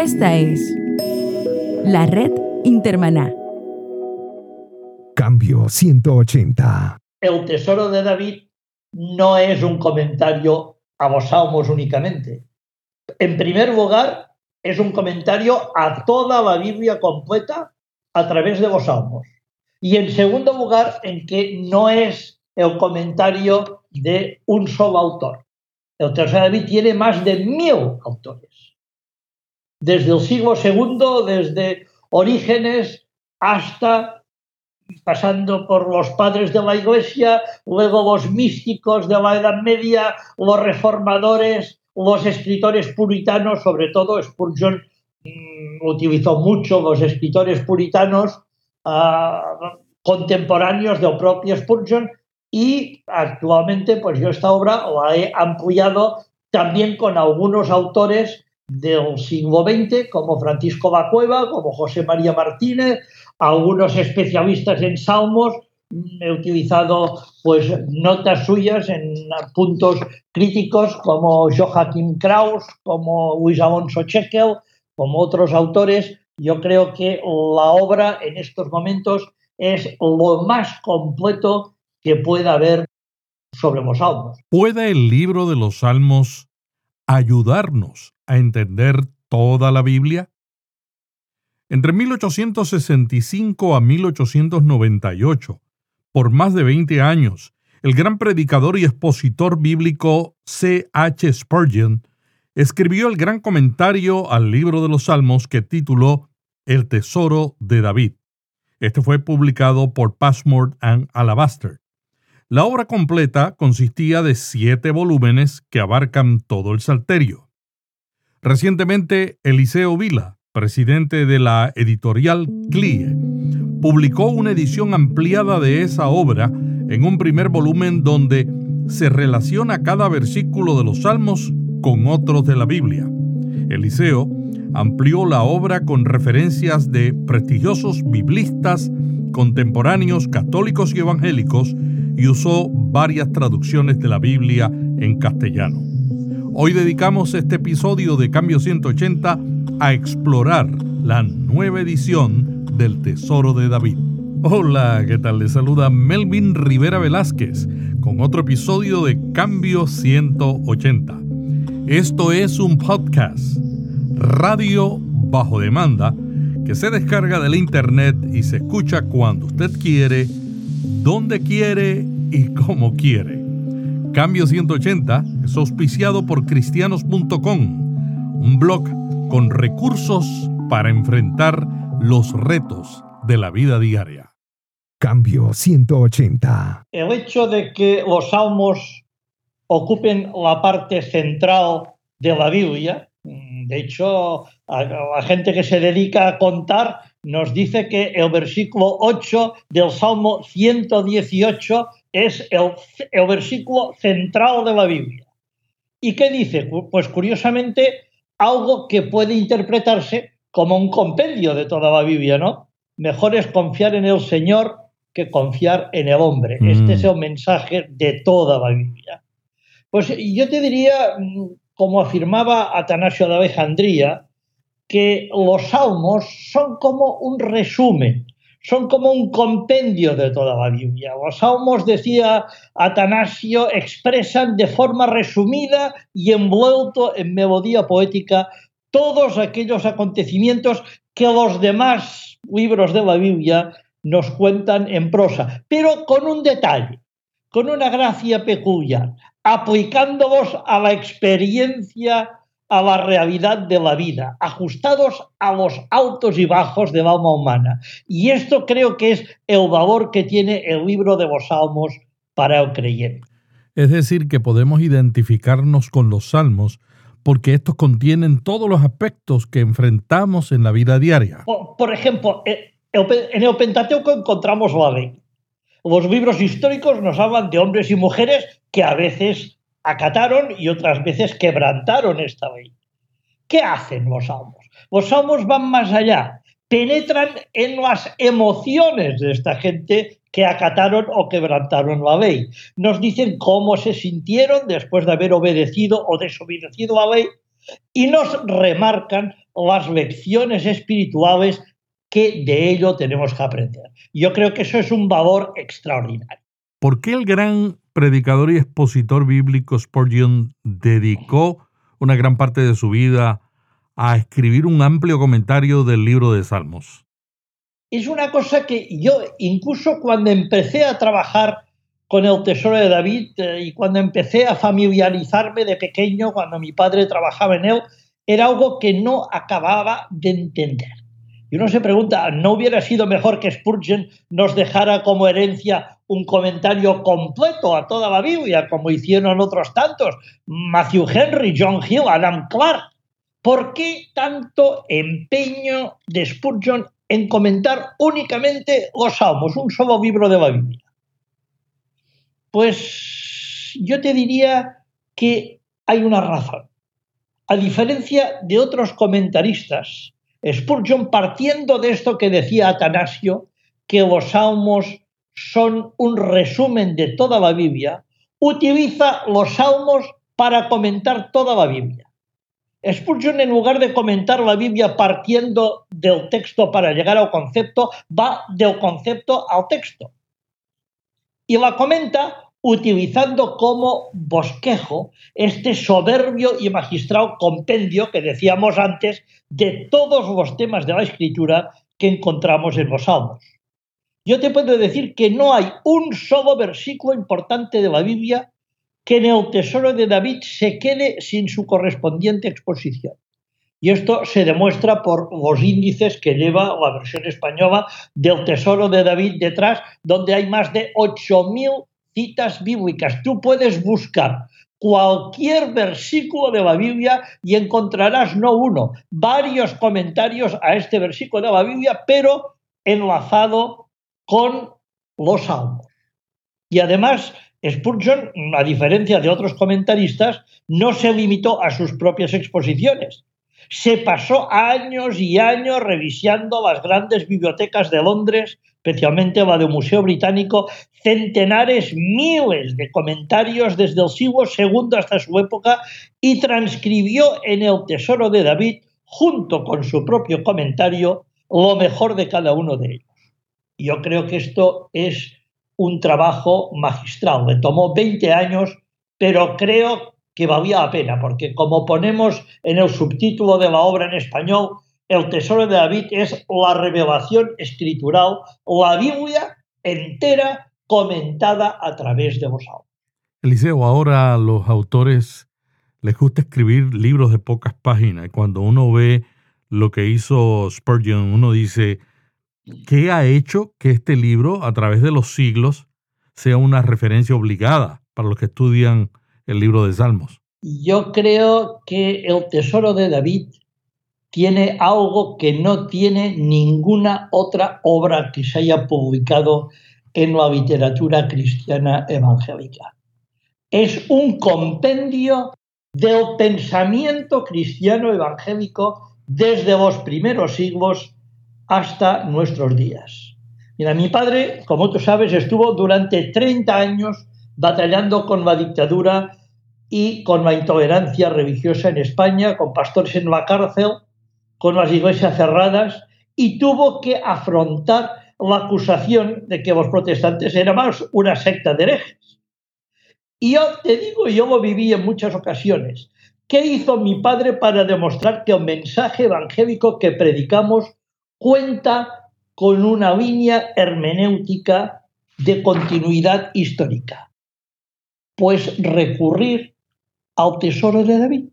Esta es la red Intermaná. Cambio 180. El tesoro de David no es un comentario a los salmos únicamente. En primer lugar, es un comentario a toda la Biblia completa a través de los salmos. Y en segundo lugar, en que no es el comentario de un solo autor. El tesoro de David tiene más de mil autores. Desde el siglo II, desde Orígenes hasta pasando por los padres de la Iglesia, luego los místicos de la Edad Media, los reformadores, los escritores puritanos, sobre todo Spurgeon mm, utilizó mucho los escritores puritanos ah, contemporáneos del propio Spurgeon y actualmente pues yo esta obra la he ampliado también con algunos autores del siglo XX, como Francisco Bacueva, como José María Martínez, algunos especialistas en salmos. He utilizado pues notas suyas en puntos críticos como Joachim Kraus, como Luis Alonso Chekel, como otros autores. Yo creo que la obra en estos momentos es lo más completo que pueda haber sobre los salmos. ¿Puede el libro de los salmos ayudarnos a entender toda la Biblia? Entre 1865 a 1898, por más de 20 años, el gran predicador y expositor bíblico C. H. Spurgeon escribió el gran comentario al libro de los Salmos que tituló El Tesoro de David. Este fue publicado por Passmore and Alabaster. La obra completa consistía de siete volúmenes que abarcan todo el Salterio. Recientemente, Eliseo Vila, presidente de la editorial CLIE, publicó una edición ampliada de esa obra en un primer volumen donde se relaciona cada versículo de los Salmos con otros de la Biblia. Eliseo amplió la obra con referencias de prestigiosos biblistas contemporáneos católicos y evangélicos y usó varias traducciones de la Biblia en castellano. Hoy dedicamos este episodio de Cambio 180 a explorar la nueva edición del Tesoro de David. Hola, ¿qué tal? Les saluda Melvin Rivera Velázquez con otro episodio de Cambio 180. Esto es un podcast, radio bajo demanda, que se descarga de la internet y se escucha cuando usted quiere, donde quiere y como quiere. Cambio 180 es auspiciado por cristianos.com, un blog con recursos para enfrentar los retos de la vida diaria. Cambio 180. El hecho de que los salmos ocupen la parte central de la Biblia, de hecho, la gente que se dedica a contar nos dice que el versículo 8 del Salmo 118 es el, versículo central de la Biblia. ¿Y qué dice? Pues curiosamente algo que puede interpretarse como un compendio de toda la Biblia, ¿no? Mejor es confiar en el Señor que confiar en el hombre. Este es mm. el mensaje de toda la Biblia. Pues yo te diría, mm, como afirmaba Atanasio de Alejandría, que los salmos son como un resumen son como un compendio de toda la Biblia. Los salmos, decía Atanasio, expresan de forma resumida y envuelto en melodía poética todos aquellos acontecimientos que los demás libros de la Biblia nos cuentan en prosa, pero con un detalle, con una gracia peculiar, aplicándolos a la experiencia a la realidad de la vida, ajustados a los altos y bajos del alma humana. Y esto creo que es el valor que tiene el libro de los salmos para el creyente. Es decir, que podemos identificarnos con los salmos porque estos contienen todos los aspectos que enfrentamos en la vida diaria. Por, ejemplo, eh, en el Pentateuco encontramos la ley. Los libros históricos nos hablan de hombres y mujeres que a veces acataron y otras veces quebrantaron esta ley. ¿Qué hacen los salmos? Los salmos van más allá, penetran en las emociones de esta gente que acataron o quebrantaron la ley. Nos dicen cómo se sintieron después de haber obedecido o desobedecido la ley y nos remarcan las lecciones espirituales que de ello tenemos que aprender. Yo creo que eso es un valor extraordinario. ¿Por qué el gran predicador y expositor bíblico Spurgeon dedicó una gran parte de su vida a escribir un amplio comentario del libro de Salmos? Es una cosa que yo, incluso cuando empecé a trabajar con el Tesoro de David eh, y cuando empecé a familiarizarme de pequeño, cuando mi padre trabajaba en él, era algo que no acababa de entender. Y uno se pregunta, ¿no hubiera sido mejor que Spurgeon nos dejara como herencia un comentario completo a toda la Biblia, como hicieron otros tantos, Matthew Henry, John Hill, Adam Clark? ¿Por qué tanto empeño de Spurgeon en comentar únicamente los salmos, un solo libro de la Biblia? Pues yo te diría que hay una razón. A diferencia de otros comentaristas, Spurgeon, partiendo de esto que decía Atanasio, que los salmos son un resumen de toda la Biblia, utiliza los salmos para comentar toda la Biblia. Spurgeon, en lugar de comentar la Biblia partiendo del texto para llegar al concepto, va del concepto al texto. Y la comenta utilizando como bosquejo este soberbio y magistral compendio que decíamos antes de todos los temas de la escritura que encontramos en los salmos. Yo te puedo decir que no hay un solo versículo importante de la Biblia que en el tesoro de David se quede sin su correspondiente exposición. Y esto se demuestra por los índices que lleva la versión española del tesoro de David detrás, donde hay más de 8.000 citas bíblicas. Tú puedes buscar cualquier versículo de la Biblia y encontrarás no uno, varios comentarios a este versículo de la Biblia, pero enlazado con los salmos. Y además, Spurgeon, a diferencia de otros comentaristas, no se limitó a sus propias exposiciones. Se pasó años y años revisando las grandes bibliotecas de Londres especialmente la del Museo Británico, centenares, miles de comentarios desde el siglo II hasta su época y transcribió en el Tesoro de David, junto con su propio comentario, lo mejor de cada uno de ellos. Yo creo que esto es un trabajo magistral. Le tomó 20 años, pero creo que valía la pena, porque como ponemos en el subtítulo de la obra en español, el tesoro de David es la revelación escritural, la Biblia entera comentada a través de los Eliseo, ahora a los autores les gusta escribir libros de pocas páginas. Cuando uno ve lo que hizo Spurgeon, uno dice, ¿qué ha hecho que este libro, a través de los siglos, sea una referencia obligada para los que estudian el libro de Salmos? Yo creo que el tesoro de David tiene algo que no tiene ninguna otra obra que se haya publicado en la literatura cristiana evangélica. Es un compendio del pensamiento cristiano evangélico desde los primeros siglos hasta nuestros días. Mira, mi padre, como tú sabes, estuvo durante 30 años batallando con la dictadura y con la intolerancia religiosa en España, con pastores en la cárcel, con las iglesias cerradas y tuvo que afrontar la acusación de que los protestantes eran más una secta de herejes. Y yo te digo, yo lo viví en muchas ocasiones. ¿Qué hizo mi padre para demostrar que el mensaje evangélico que predicamos cuenta con una línea hermenéutica de continuidad histórica? Pues recurrir al tesoro de David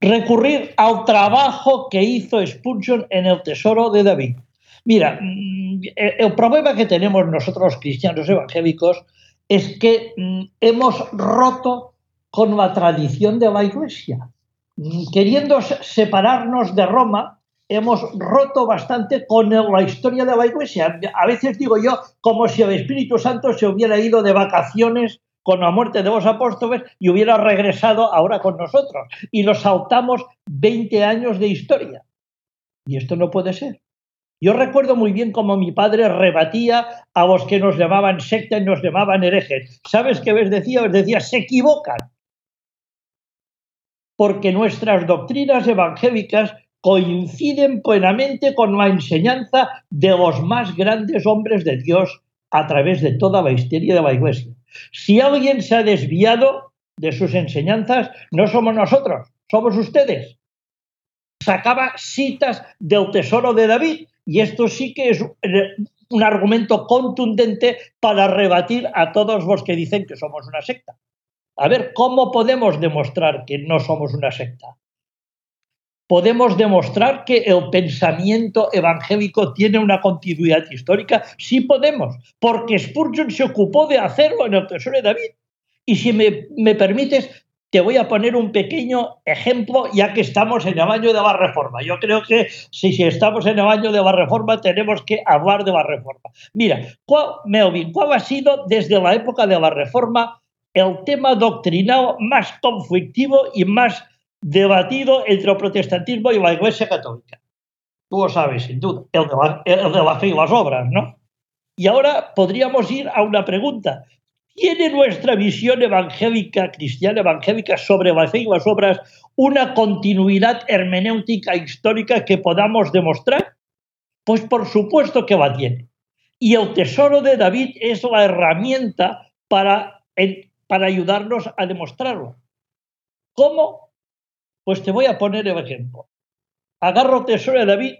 recurrir al trabajo que hizo Spurgeon en el Tesoro de David. Mira, mm, el problema que tenemos nosotros cristianos evangélicos es que mm, hemos roto con la tradición de la Iglesia. Mm, queriendo separarnos de Roma, hemos roto bastante con la historia de la Iglesia. A veces digo yo, como si el Espíritu Santo se hubiera ido de vacaciones con la muerte de los apóstoles y hubiera regresado ahora con nosotros. Y nos saltamos 20 años de historia. Y esto no puede ser. Yo recuerdo muy bien cómo mi padre rebatía a los que nos llamaban secta y nos llamaban herejes. ¿Sabes qué les decía? Les decía, se equivocan. Porque nuestras doctrinas evangélicas coinciden plenamente con la enseñanza de los más grandes hombres de Dios a través de toda la historia de la Iglesia. Si alguien se ha desviado de sus enseñanzas, no somos nosotros, somos ustedes. Sacaba citas del tesoro de David y esto sí que es un argumento contundente para rebatir a todos los que dicen que somos una secta. A ver, ¿cómo podemos demostrar que no somos una secta? ¿Podemos demostrar que el pensamiento evangélico tiene una continuidad histórica? Sí podemos, porque Spurgeon se ocupó de hacerlo en el Tesoro de David. Y si me, me permites, te voy a poner un pequeño ejemplo, ya que estamos en el año de la reforma. Yo creo que si, estamos en el año de la reforma, tenemos que hablar de la reforma. Mira, ¿cuál, Melvin, ¿cuál ha sido desde la época de la reforma el tema doctrinal más conflictivo y más debatido entre el protestantismo y la Iglesia Católica? Tú lo sabes, sin duda, el de la, el de la fe y las obras, ¿no? Y ahora podríamos ir a una pregunta. ¿Tiene nuestra visión evangélica, cristiana evangélica, sobre la fe y las obras una continuidad hermenéutica histórica que podamos demostrar? Pues por supuesto que la tiene. Y el tesoro de David es la herramienta para, para ayudarnos a demostrarlo. ¿Cómo? Pues te voy a poner el ejemplo. Agarro tesoro de David,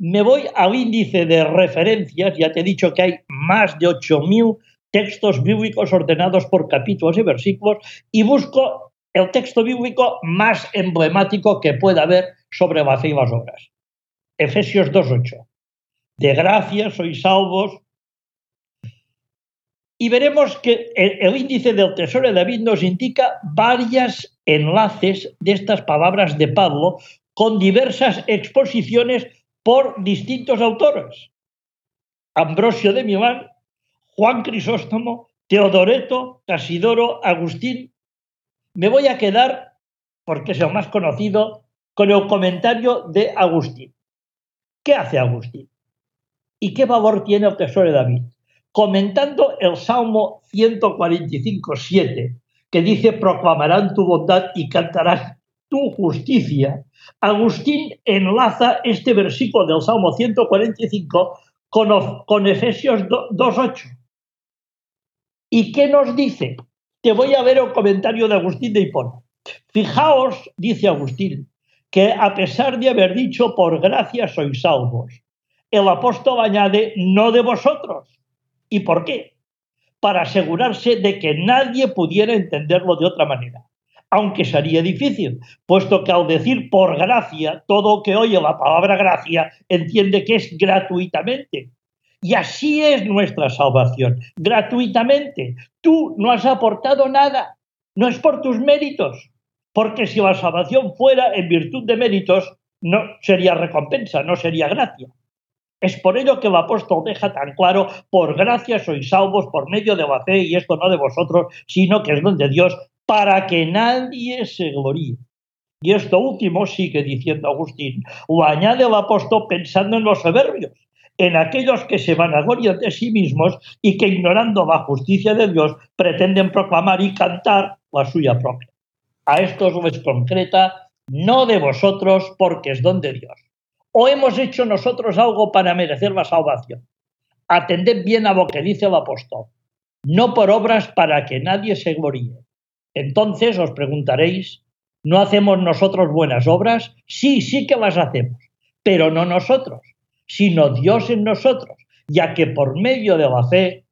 me voy al índice de referencias, ya te he dicho que hay más de 8.000 textos bíblicos ordenados por capítulos y versículos y busco el texto bíblico más emblemático que pueda haber sobre la fe obras. Efesios 2.8. De gracia sois salvos. Y veremos que el, índice del tesoro de David nos indica varios enlaces de estas palabras de Pablo con diversas exposiciones por distintos autores. Ambrosio de Milán Juan Crisóstomo, Teodoreto, Casidoro, Agustín. Me voy a quedar, porque es el más conocido, con el comentario de Agustín. ¿Qué hace Agustín? ¿Y qué valor tiene el tesoro de David? Comentando el Salmo 145, 7, que dice, proclamarán tu bondad y cantarán tu justicia, Agustín enlaza este versículo del Salmo 145 con, con Efesios 2.8. ¿Y qué nos dice? Te voy a ver el comentario de Agustín de Hipona. Fijaos, dice Agustín, que a pesar de haber dicho por gracia sois salvos, el apóstol añade no de vosotros. ¿Y por qué? Para asegurarse de que nadie pudiera entenderlo de otra manera, aunque sería difícil, puesto que al decir por gracia, todo que oye la palabra gracia entiende que es gratuitamente, y así es nuestra salvación, gratuitamente. Tú no has aportado nada, no es por tus méritos, porque si la salvación fuera en virtud de méritos, no sería recompensa, no sería gracia. Es por ello que el apóstol deja tan claro, por gracia sois salvos por medio de la fe, y esto no de vosotros, sino que es don de Dios, para que nadie se gloríe. Y esto último sigue diciendo Agustín, o añade el apóstol pensando en los soberbios, en aquellos que se van a gloria de sí mismos y que ignorando la justicia de Dios pretenden proclamar y cantar la suya propia. A estos les concreta, no de vosotros porque es don de Dios. ¿O hemos hecho nosotros algo para merecer la salvación? Atended bien a lo que dice el apóstol, no por obras para que nadie se gloríe. Entonces os preguntaréis, ¿no hacemos nosotros buenas obras? Sí, sí que las hacemos, pero no nosotros sino Dios en nosotros, ya que por medio de la fe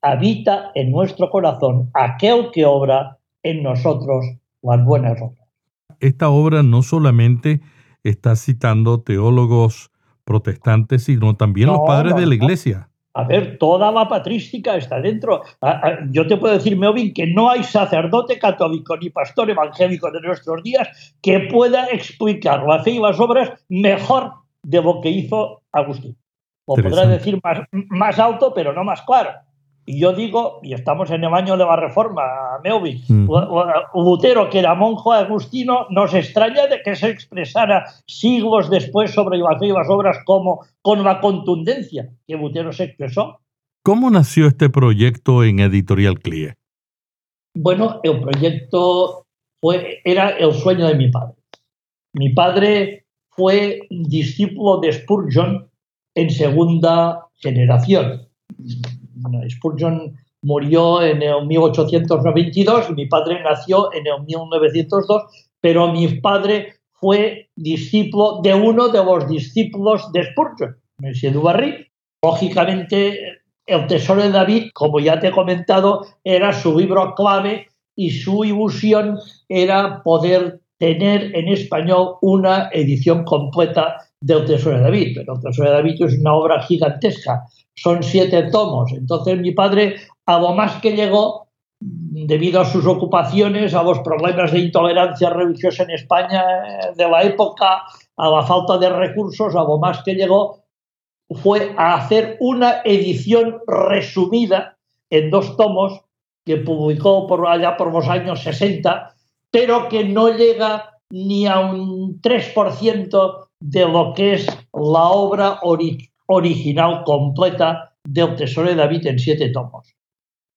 habita en nuestro corazón aquel que obra en nosotros las buenas obras. Esta obra no solamente está citando teólogos protestantes, sino también No, los padres no, de la iglesia. A ver, toda la patrística está dentro. Yo te puedo decir, Meovin, que no hay sacerdote católico ni pastor evangélico de nuestros días que pueda explicar la fe y las obras mejor de lo que hizo Agustín. O podrá Interesante. decir más, más alto, pero no más claro. Y yo digo, y estamos en el año de la reforma, Meovin, Mm. Lutero, que era monjo agustino, nos extraña de que se expresara siglos después sobre la fe y las obras como con la contundencia que Lutero se expresó. ¿Cómo nació este proyecto en Editorial CLIE? Bueno, el proyecto fue, era el sueño de mi padre. Mi padre fue discípulo de Spurgeon en segunda generación. Spurgeon murió en el 1892 y mi padre nació en el 1902, pero mi padre fue discípulo de uno de los discípulos de Spurgeon, Monsieur Dubarry. Lógicamente, El Tesoro de David, como ya te he comentado, era su libro clave y su ilusión era poder tener en español una edición completa del Tesoro de David. Pero el Tesoro de David es una obra gigantesca, son siete tomos. Entonces mi padre, a lo más que llegó, debido a sus ocupaciones, a los problemas de intolerancia religiosa en España eh, de la época, a la falta de recursos, a lo más que llegó, fue a hacer una edición resumida en dos tomos que publicó por allá por los años 60, pero que no llega ni a un 3% de lo que es la obra original completa del Tesoro de David en siete tomos.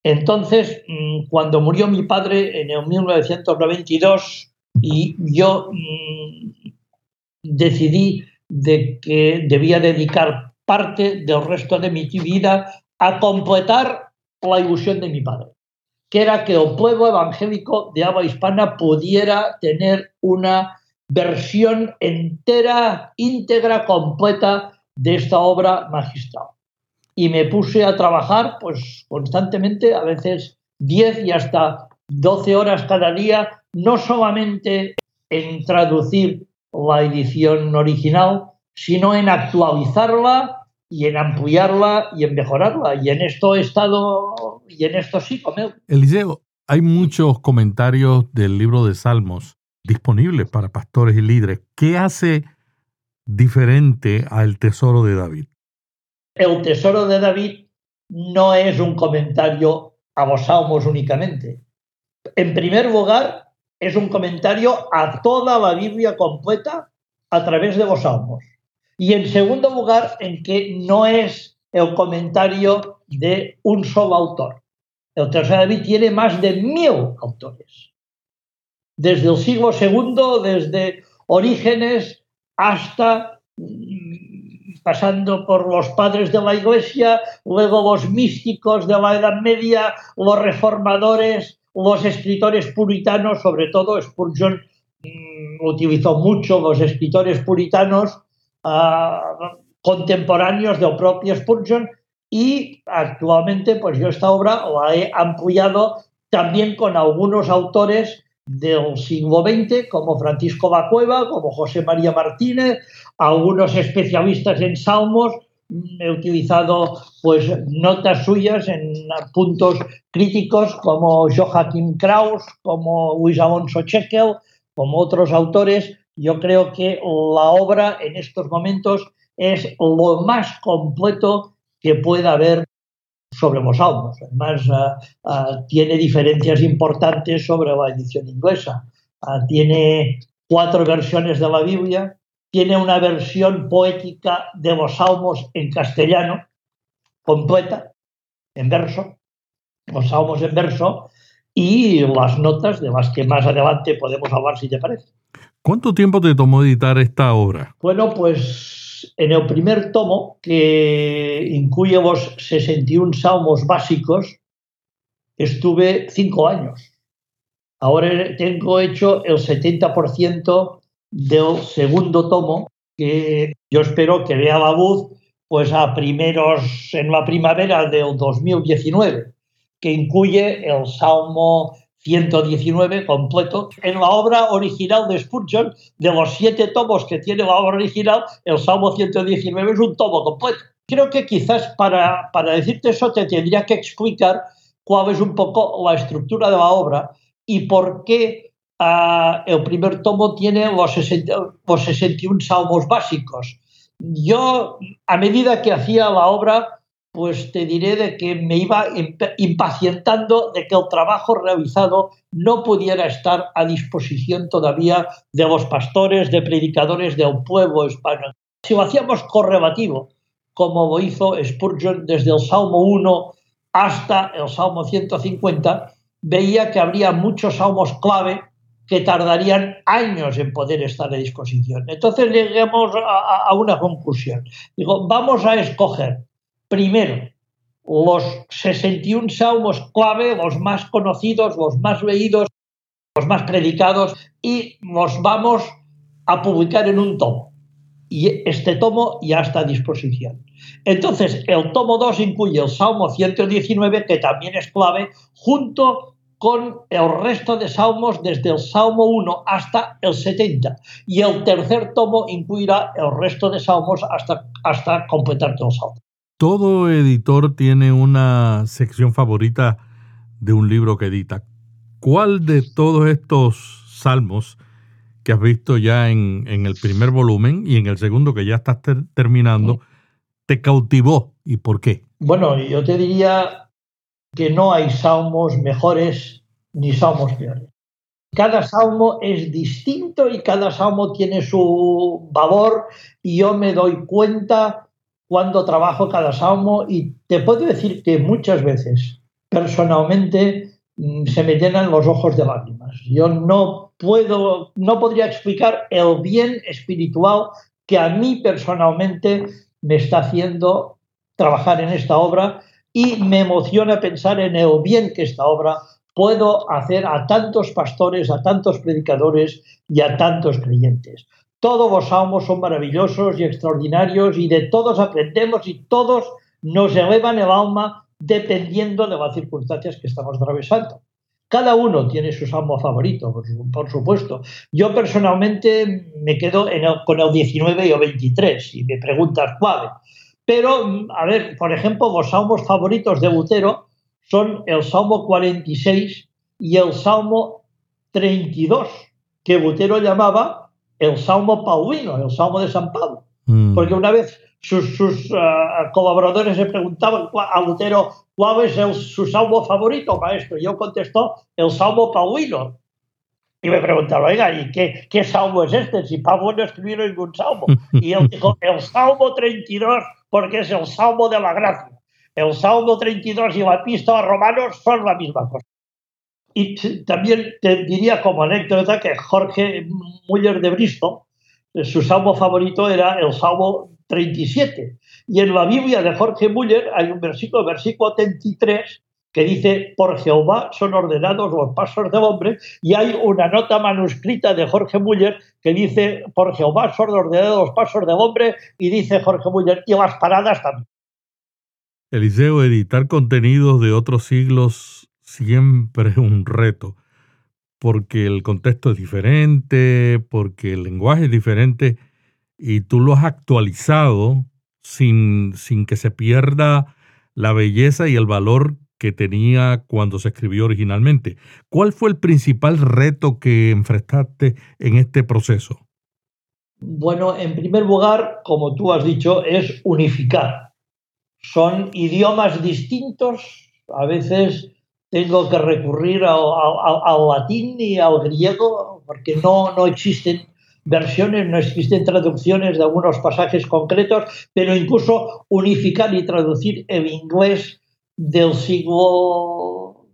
Entonces, mm, cuando murió mi padre en el 1992 y yo mm, decidí de que debía dedicar parte del resto de mi vida a completar la ilusión de mi padre, que era que el pueblo evangélico de habla hispana pudiera tener una versión entera, íntegra, completa de esta obra magistral y me puse a trabajar pues constantemente, a veces 10 y hasta 12 horas cada día, no solamente en traducir la edición original, sino en actualizarla y en ampliarla y en mejorarla. Y en esto he estado, y en esto sí, con Eliseo, hay muchos comentarios del libro de Salmos disponibles para pastores y líderes. ¿Qué hace diferente al tesoro de David? el tesoro de David no es un comentario a los salmos únicamente. En primer lugar, es un comentario a toda la Biblia completa a través de los salmos. Y en segundo lugar, en que no es el comentario de un solo autor. El de David tiene más de mil autores. Desde el siglo II, desde Orígenes hasta pasando por los padres de la Iglesia, luego los místicos de la Edad Media, los reformadores, los escritores puritanos, sobre todo Spurgeon mm, utilizó mucho los escritores puritanos ah, contemporáneos del propio Spurgeon y actualmente pues yo esta obra la he ampliado también con algunos autores del siglo XX, como Francisco Bacueva, como José María Martínez, algunos especialistas en salmos. He utilizado pues notas suyas en puntos críticos como Joachim Kraus, como Luis Alonso Chekel, como otros autores. Yo creo que la obra en estos momentos es lo más completo que pueda haber sobre los salmos. Además, uh, uh, tiene diferencias importantes sobre la edición inglesa. Uh, tiene cuatro versiones de la Biblia, tiene una versión poética de los salmos en castellano, completa, en verso, los salmos en verso, y las notas de las que más adelante podemos hablar si te parece. ¿Cuánto tiempo te tomó editar esta obra? Bueno, pues en el primer tomo, que incluye los 61 salmos básicos, estuve cinco años. Ahora tengo hecho el 70% del segundo tomo, que yo espero que vea la luz pues a primeros en la primavera del 2019, que incluye el Salmo 119 completo. En la obra original de Spurgeon, de los siete tomos que tiene la obra original, el Salmo 119 es un tomo completo. Creo que quizás para, para decirte eso te tendría que explicar cuál es un poco la estructura de la obra y por qué uh, el primer tomo tiene los, 60, los 61 salmos básicos. Yo, a medida que hacía la obra, pues te diré de que me iba impacientando de que el trabajo realizado no pudiera estar a disposición todavía de los pastores, de predicadores del pueblo español. Si lo hacíamos correlativo, como lo hizo Spurgeon desde el Salmo 1 hasta el Salmo 150, veía que habría muchos salmos clave que tardarían años en poder estar a disposición. Entonces lleguemos a, una conclusión. Digo, vamos a escoger primero los 61 salmos clave, los más conocidos, los más leídos, los más predicados, y los vamos a publicar en un tomo. Y este tomo ya está a disposición. Entonces, el tomo 2 incluye el Salmo 119, que también es clave, junto con el resto de salmos desde el Salmo 1 hasta el 70. Y el tercer tomo incluirá el resto de salmos hasta, hasta completar todo el salmo. Todo editor tiene una sección favorita de un libro que edita. ¿Cuál de todos estos salmos que has visto ya en, el primer volumen y en el segundo que ya estás terminando te cautivó y por qué? Bueno, yo te diría que no hay salmos mejores ni salmos peores. Cada salmo es distinto y cada salmo tiene su valor y yo me doy cuenta cuando trabajo cada salmo y te puedo decir que muchas veces personalmente mm, se me llenan los ojos de lágrimas. Yo no puedo, no podría explicar el bien espiritual que a mí personalmente me está haciendo trabajar en esta obra y me emociona pensar en el bien que esta obra puedo hacer a tantos pastores, a tantos predicadores y a tantos creyentes. Todos salmos son maravillosos y extraordinarios y de todos aprendemos y todos nos elevan el alma dependiendo de las circunstancias que estamos atravesando. Cada uno tiene su salmo favorito, por, supuesto. Yo personalmente me quedo con el 19 y el 23, si me preguntas cuál. Pero, a ver, por ejemplo, los salmos favoritos de Butero son el Salmo 46 y el Salmo 32, que Butero llamaba el Salmo Paulino, el Salmo de San Pablo. Mm. Porque una vez sus, uh, colaboradores le preguntaban a Butero cuál es su salmo favorito, maestro. Y yo contestó el Salmo Paulino. Y me preguntaron, oiga, ¿y qué, qué salmo es este? Si Pablo no escribió ningún salmo. Y él dijo, el Salmo 32 porque es el Salmo de la Gracia. El Salmo 32 y la epístola a Romanos son la misma cosa. Y también te diría como anécdota que Jorge Muller de Bristol, su salmo favorito era el Salmo 37. Y en la Biblia de Jorge Muller hay un versículo, versículo 33, que dice, por Jehová son ordenados los pasos del hombre, y hay una nota manuscrita de Jorge Muller que dice, por Jehová son ordenados los pasos del hombre, y dice Jorge Muller, y las paradas también. Eliseo, editar contenidos de otros siglos siempre es un reto, porque el contexto es diferente, porque el lenguaje es diferente, y tú lo has actualizado sin, sin que se pierda la belleza y el valor que tenía cuando se escribió originalmente. ¿Cuál fue el principal reto que enfrentaste en este proceso? Bueno, en primer lugar, como tú has dicho, es unificar. Son idiomas distintos. A veces tengo que recurrir al, latín y al griego porque no, no existen versiones, no existen traducciones de algunos pasajes concretos, pero incluso unificar y traducir el inglés del siglo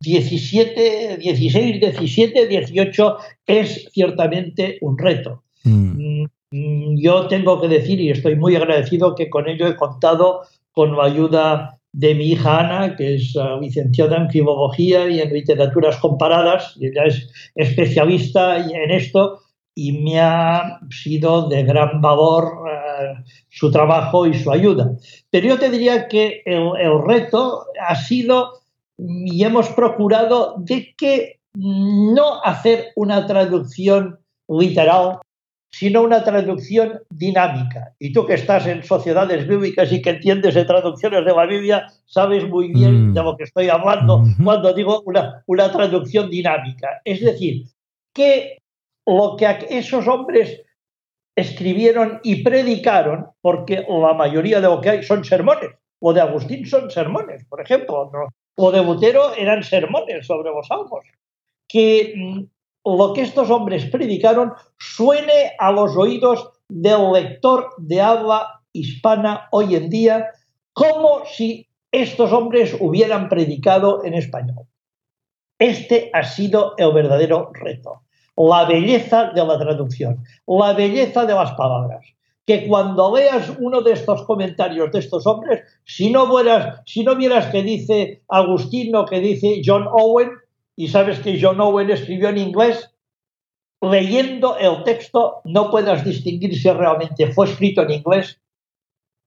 XVII, XVI, XVII, XVIII es ciertamente un reto. Mm. Mm, yo tengo que decir, y estoy muy agradecido, que con ello he contado con la ayuda de mi hija Ana, que es uh, licenciada en filología y en literaturas comparadas, y ella es especialista en esto, y me ha sido de gran valor uh, su trabajo y su ayuda. Pero yo te diría que el, reto ha sido y hemos procurado de que no hacer una traducción literal, sino una traducción dinámica. Y tú que estás en sociedades bíblicas y que entiendes de traducciones de la Biblia, sabes muy bien mm. de lo que estoy hablando cuando digo una, una traducción dinámica. Es decir, que lo que esos hombres escribieron y predicaron, porque la mayoría de lo que hay son sermones, o de Agustín son sermones, por ejemplo, o de Butero eran sermones sobre los salmos, que mm, lo que estos hombres predicaron suene a los oídos del lector de habla hispana hoy en día como si estos hombres hubieran predicado en español. Este ha sido el verdadero reto. La belleza de la traducción, la belleza de las palabras. Que cuando veas uno de estos comentarios de estos hombres, si no, si no vieras que dice Agustino, que dice John Owen, y sabes que John Owen escribió en inglés, leyendo el texto no puedas distinguir si realmente fue escrito en inglés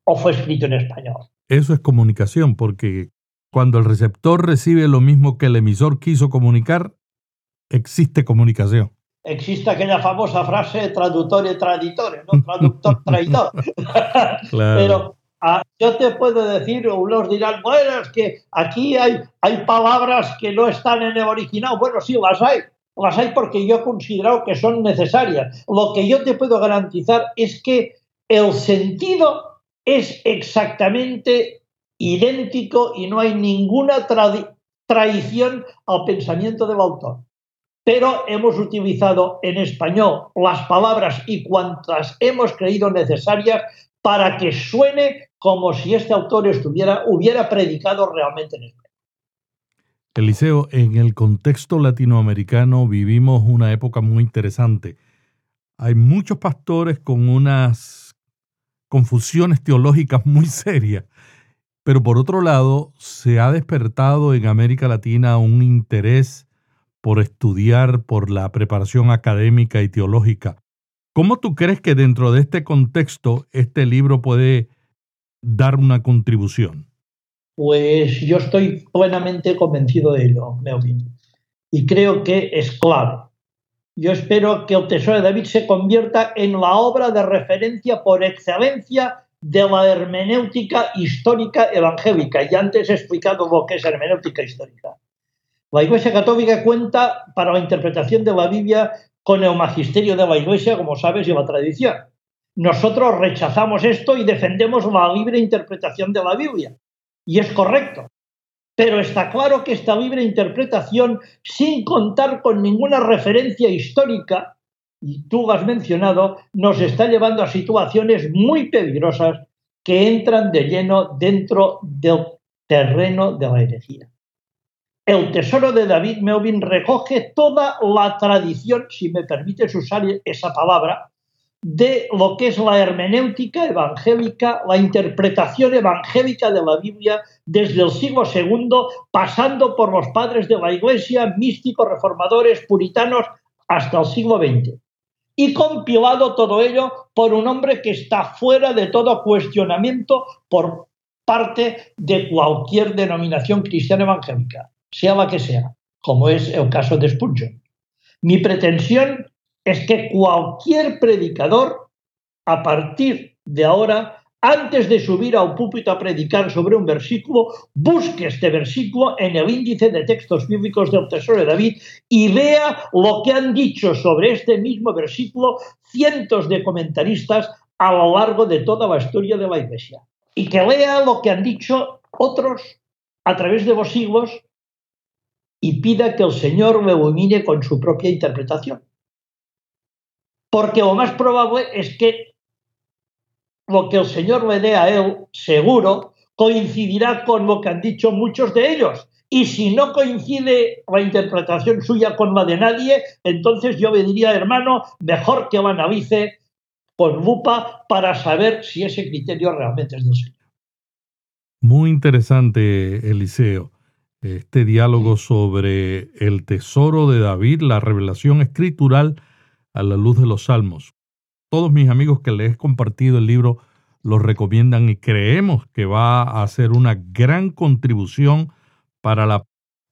o fue escrito en español. Eso es comunicación, porque cuando el receptor recibe lo mismo que el emisor quiso comunicar, existe comunicación. Existe aquella famosa frase traductor y traditore, ¿no? Traductor, traidor. Pero ah, yo te puedo decir, unos dirán, bueno, es que aquí hay, hay palabras que no están en el original. Bueno, sí, las hay. Las hay porque yo he considerado que son necesarias. Lo que yo te puedo garantizar es que el sentido es exactamente idéntico y no hay ninguna traición al pensamiento del autor. Pero hemos utilizado en español las palabras y cuantas hemos creído necesarias para que suene como si este autor estuviera, hubiera predicado realmente en español. Eliseo, en el contexto latinoamericano vivimos una época muy interesante. Hay muchos pastores con unas confusiones teológicas muy serias pero por otro lado, se ha despertado en América Latina un interés por estudiar, por la preparación académica y teológica. ¿Cómo tú crees que dentro de este contexto este libro puede dar una contribución? Pues yo estoy plenamente convencido de ello, Melvin. Y creo que es clave. Yo espero que el Tesoro de David se convierta en la obra de referencia por excelencia de la hermenéutica histórica evangélica. Y antes he explicado lo que es hermenéutica histórica. La Iglesia Católica cuenta para la interpretación de la Biblia con el magisterio de la Iglesia, como sabes, y la tradición. Nosotros rechazamos esto y defendemos la libre interpretación de la Biblia. Y es correcto. Pero está claro que esta libre interpretación, sin contar con ninguna referencia histórica, y tú has mencionado, nos está llevando a situaciones muy peligrosas que entran de lleno dentro del terreno de la herejía. El tesoro de David Melvin recoge toda la tradición, si me permites usar esa palabra, de lo que es la hermenéutica evangélica, la interpretación evangélica de la Biblia desde el siglo II, pasando por los padres de la Iglesia, místicos, reformadores, puritanos, hasta el siglo XX y compilado todo ello por un hombre que está fuera de todo cuestionamiento por parte de cualquier denominación cristiana evangélica, sea la que sea, como es el caso de Spurgeon. Mi pretensión es que cualquier predicador, a partir de ahora, antes de subir al púlpito a predicar sobre un versículo, busque este versículo en el índice de textos bíblicos del Tesoro de David y vea lo que han dicho sobre este mismo versículo cientos de comentaristas a lo largo de toda la historia de la Iglesia. Y que lea lo que han dicho otros a través de los siglos y pida que el Señor lo ilumine con su propia interpretación. Porque lo más probable es que lo que el Señor le dé a él, seguro, coincidirá con lo que han dicho muchos de ellos. Y si no coincide la interpretación suya con la de nadie, entonces yo le diría, hermano, mejor que lo analice con lupa para saber si ese criterio realmente es del Señor. Muy interesante, Eliseo, este diálogo sobre el tesoro de David, la revelación escritural a la luz de los salmos todos mis amigos que les he compartido el libro lo recomiendan y creemos que va a hacer una gran contribución para la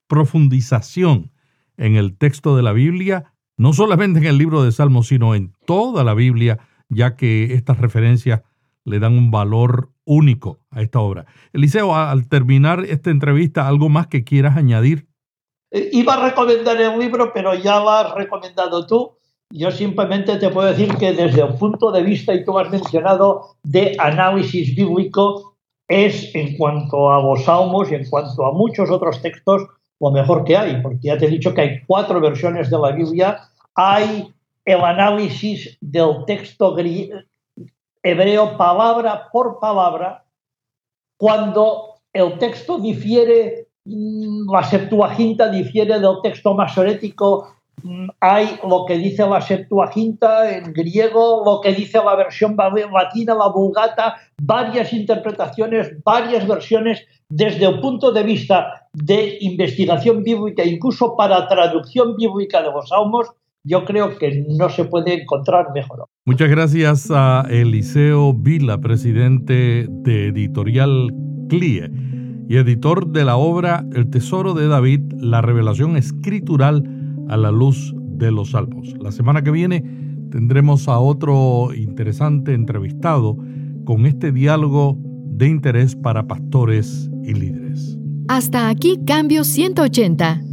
profundización en el texto de la Biblia, no solamente en el libro de Salmos, sino en toda la Biblia, ya que estas referencias le dan un valor único a esta obra. Eliseo, al terminar esta entrevista, ¿algo más que quieras añadir? Eh, iba a recomendar el libro, pero ya lo has recomendado tú. Yo simplemente te puedo decir que desde el punto de vista, y tú has mencionado, de análisis bíblico, es en cuanto a los salmos y en cuanto a muchos otros textos, lo mejor que hay, porque ya te he dicho que hay cuatro versiones de la Biblia. Hay el análisis del texto hebreo palabra por palabra, cuando el texto difiere mm, la Septuaginta difiere del texto masorético, hay lo que dice la Septuaginta en griego, lo que dice la versión latina, la Vulgata, varias interpretaciones, varias versiones desde el punto de vista de investigación bíblica, incluso para traducción bíblica de los salmos, yo creo que no se puede encontrar mejor. Muchas gracias a Eliseo Vila, presidente de Editorial CLIE y editor de la obra El Tesoro de David, la revelación escritural a la luz de los salmos. La semana que viene tendremos a otro interesante entrevistado con este diálogo de interés para pastores y líderes. Hasta aquí Cambio 180.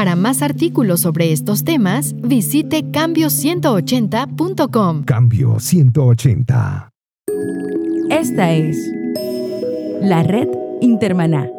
Para más artículos sobre estos temas, visite cambio180.com. Cambio 180. Esta es la red Intermaná.